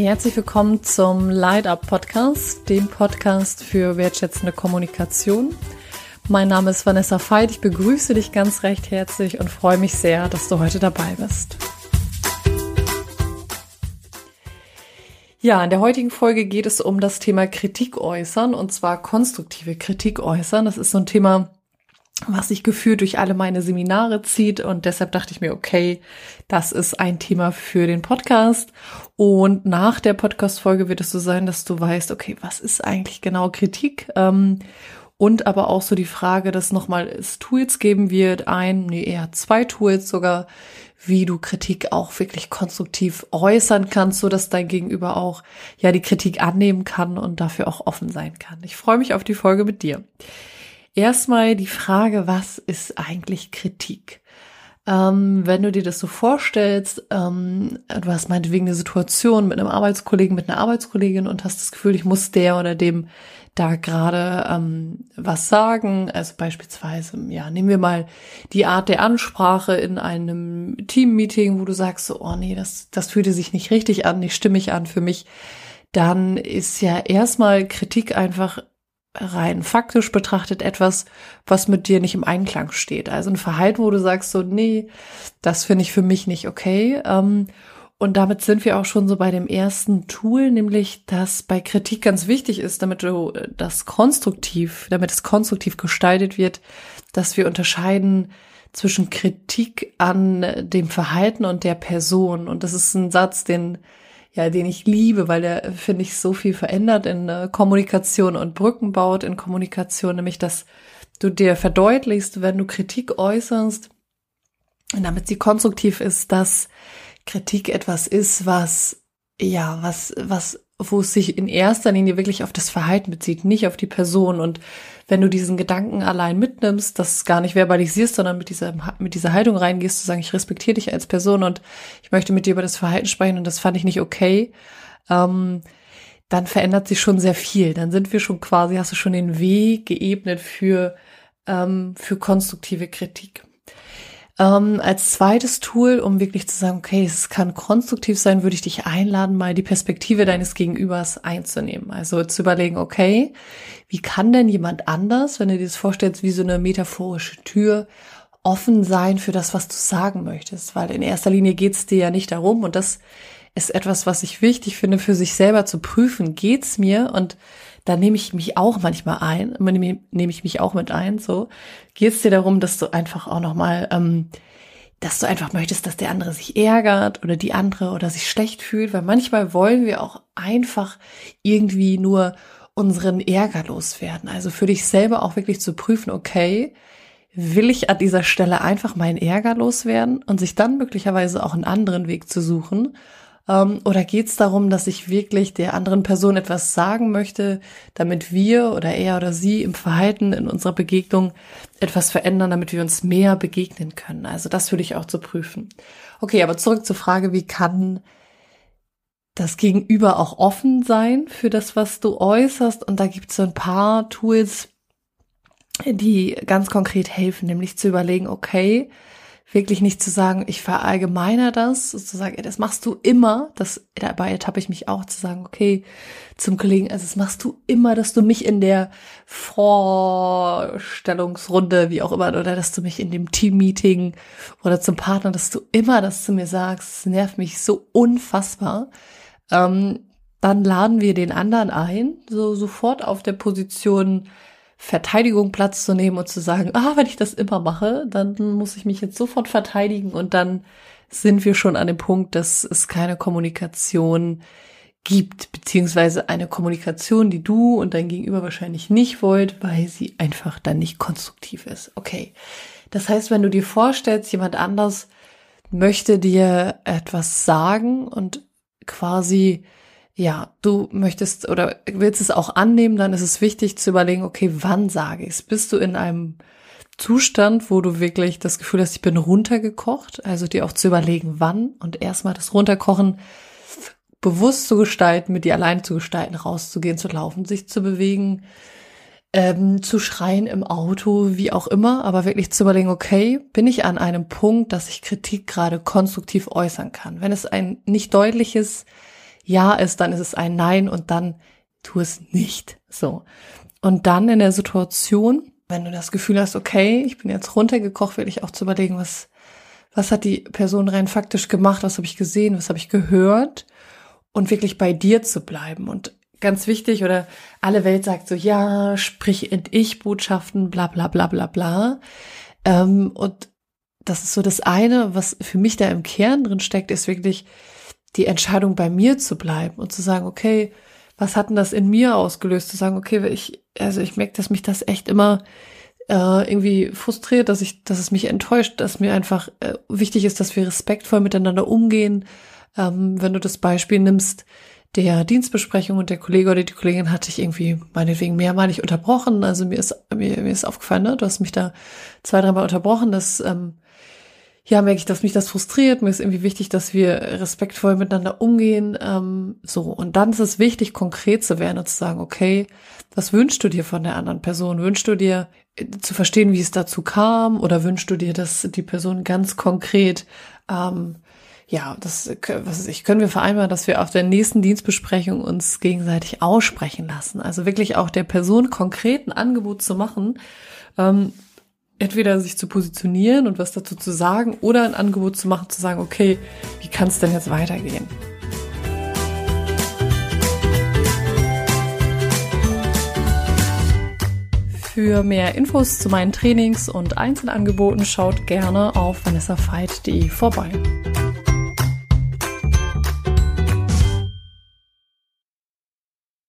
Herzlich willkommen zum Light Up Podcast, dem Podcast für wertschätzende Kommunikation. Mein Name ist Vanessa Veit. Ich begrüße dich ganz recht herzlich und freue mich sehr, dass du heute dabei bist. Ja, in der heutigen Folge geht es um das Thema Kritik äußern und zwar konstruktive Kritik äußern. Das ist so ein Thema, was sich gefühlt durch alle meine Seminare zieht und deshalb dachte ich mir, okay, das ist ein Thema für den Podcast und nach der Podcast-Folge wird es so sein, dass du weißt, okay, was ist eigentlich genau Kritik ähm, und aber auch so die Frage, dass nochmal es Tools geben wird, ein, nee, eher zwei Tools sogar, wie du Kritik auch wirklich konstruktiv äußern kannst, so dass dein Gegenüber auch ja die Kritik annehmen kann und dafür auch offen sein kann. Ich freue mich auf die Folge mit dir. Erstmal die Frage, was ist eigentlich Kritik? Ähm, wenn du dir das so vorstellst, ähm, du hast meinetwegen eine Situation mit einem Arbeitskollegen, mit einer Arbeitskollegin und hast das Gefühl, ich muss der oder dem da gerade ähm, was sagen. Also beispielsweise, ja, nehmen wir mal die Art der Ansprache in einem Teammeeting, wo du sagst, so, oh nee, das, das fühlte sich nicht richtig an, nicht stimmig an für mich. Dann ist ja erstmal Kritik einfach rein faktisch betrachtet etwas, was mit dir nicht im Einklang steht. Also ein Verhalten, wo du sagst so, nee, das finde ich für mich nicht okay. Ähm, und damit sind wir auch schon so bei dem ersten Tool, nämlich dass bei Kritik ganz wichtig ist, damit du das konstruktiv, damit es konstruktiv gestaltet wird, dass wir unterscheiden zwischen Kritik an dem Verhalten und der Person. Und das ist ein Satz, den ja, den ich liebe, weil der, finde ich, so viel verändert in äh, Kommunikation und Brücken baut in Kommunikation, nämlich dass du dir verdeutlichst, wenn du Kritik äußerst, und damit sie konstruktiv ist, dass Kritik etwas ist, was, ja, was, was wo es sich in erster Linie wirklich auf das Verhalten bezieht, nicht auf die Person. Und wenn du diesen Gedanken allein mitnimmst, das gar nicht verbalisierst, sondern mit dieser, mit dieser Haltung reingehst, zu sagen, ich respektiere dich als Person und ich möchte mit dir über das Verhalten sprechen und das fand ich nicht okay, ähm, dann verändert sich schon sehr viel. Dann sind wir schon quasi, hast du schon den Weg geebnet für, ähm, für konstruktive Kritik. Ähm, als zweites Tool, um wirklich zu sagen, okay, es kann konstruktiv sein, würde ich dich einladen, mal die Perspektive deines Gegenübers einzunehmen. Also zu überlegen, okay, wie kann denn jemand anders, wenn du dir das vorstellst, wie so eine metaphorische Tür, offen sein für das, was du sagen möchtest? Weil in erster Linie geht es dir ja nicht darum, und das ist etwas, was ich wichtig finde, für sich selber zu prüfen, geht's mir und da nehme ich mich auch manchmal ein, nehme ich mich auch mit ein, so. Geht es dir darum, dass du einfach auch nochmal, ähm, dass du einfach möchtest, dass der andere sich ärgert oder die andere oder sich schlecht fühlt, weil manchmal wollen wir auch einfach irgendwie nur unseren Ärger loswerden. Also für dich selber auch wirklich zu prüfen, okay, will ich an dieser Stelle einfach meinen Ärger loswerden und sich dann möglicherweise auch einen anderen Weg zu suchen oder geht es darum, dass ich wirklich der anderen Person etwas sagen möchte, damit wir oder er oder sie im Verhalten in unserer Begegnung etwas verändern, damit wir uns mehr begegnen können? Also das würde ich auch zu prüfen. Okay, aber zurück zur Frage, wie kann das Gegenüber auch offen sein für das, was du äußerst? Und da gibt es so ein paar Tools, die ganz konkret helfen, nämlich zu überlegen, okay, wirklich nicht zu sagen, ich verallgemeiner das, zu sagen, ey, das machst du immer, das, dabei ertappe ich mich auch zu sagen, okay, zum Kollegen, also das machst du immer, dass du mich in der Vorstellungsrunde, wie auch immer, oder dass du mich in dem Teammeeting oder zum Partner, dass du immer das zu mir sagst, das nervt mich so unfassbar. Ähm, dann laden wir den anderen ein, so sofort auf der Position, Verteidigung Platz zu nehmen und zu sagen, ah, wenn ich das immer mache, dann muss ich mich jetzt sofort verteidigen und dann sind wir schon an dem Punkt, dass es keine Kommunikation gibt, beziehungsweise eine Kommunikation, die du und dein Gegenüber wahrscheinlich nicht wollt, weil sie einfach dann nicht konstruktiv ist. Okay. Das heißt, wenn du dir vorstellst, jemand anders möchte dir etwas sagen und quasi ja, du möchtest oder willst es auch annehmen, dann ist es wichtig zu überlegen, okay, wann sage ich es? Bist du in einem Zustand, wo du wirklich das Gefühl hast, ich bin runtergekocht, also dir auch zu überlegen, wann und erstmal das Runterkochen bewusst zu gestalten, mit dir allein zu gestalten, rauszugehen, zu laufen, sich zu bewegen, ähm, zu schreien im Auto, wie auch immer, aber wirklich zu überlegen, okay, bin ich an einem Punkt, dass ich Kritik gerade konstruktiv äußern kann? Wenn es ein nicht deutliches Ja ist, dann ist es ein Nein und dann tu es nicht. So. Und dann in der Situation, wenn du das Gefühl hast, okay, ich bin jetzt runtergekocht, will ich auch zu überlegen, was, was hat die Person rein faktisch gemacht, was habe ich gesehen, was habe ich gehört und wirklich bei dir zu bleiben. Und ganz wichtig, oder alle Welt sagt so, ja, sprich in Ich-Botschaften, bla bla bla bla bla. Ähm, und das ist so das eine, was für mich da im Kern drin steckt, ist wirklich die Entscheidung bei mir zu bleiben und zu sagen, okay, was hat denn das in mir ausgelöst? Zu sagen, okay, ich, also ich merke, dass mich das echt immer äh, irgendwie frustriert, dass ich, dass es mich enttäuscht, dass mir einfach äh, wichtig ist, dass wir respektvoll miteinander umgehen. Ähm, wenn du das Beispiel nimmst, der Dienstbesprechung und der Kollege oder die Kollegin hatte ich irgendwie meinetwegen mehrmalig unterbrochen. Also mir ist, mir, mir ist aufgefallen, ne? du hast mich da zwei, dreimal unterbrochen. Das, ähm, ja, merke ich, dass mich das frustriert. Mir ist irgendwie wichtig, dass wir respektvoll miteinander umgehen. Ähm, so, und dann ist es wichtig, konkret zu werden und zu sagen, okay, was wünschst du dir von der anderen Person? Wünschst du dir äh, zu verstehen, wie es dazu kam? Oder wünschst du dir, dass die Person ganz konkret ähm, ja, das, was ist ich, können wir vereinbaren, dass wir auf der nächsten Dienstbesprechung uns gegenseitig aussprechen lassen. Also wirklich auch der Person konkret ein Angebot zu machen, ähm, entweder sich zu positionieren und was dazu zu sagen oder ein Angebot zu machen, zu sagen, okay, wie kann es denn jetzt weitergehen? Für mehr Infos zu meinen Trainings und Einzelangeboten schaut gerne auf vanessafeit.de vorbei.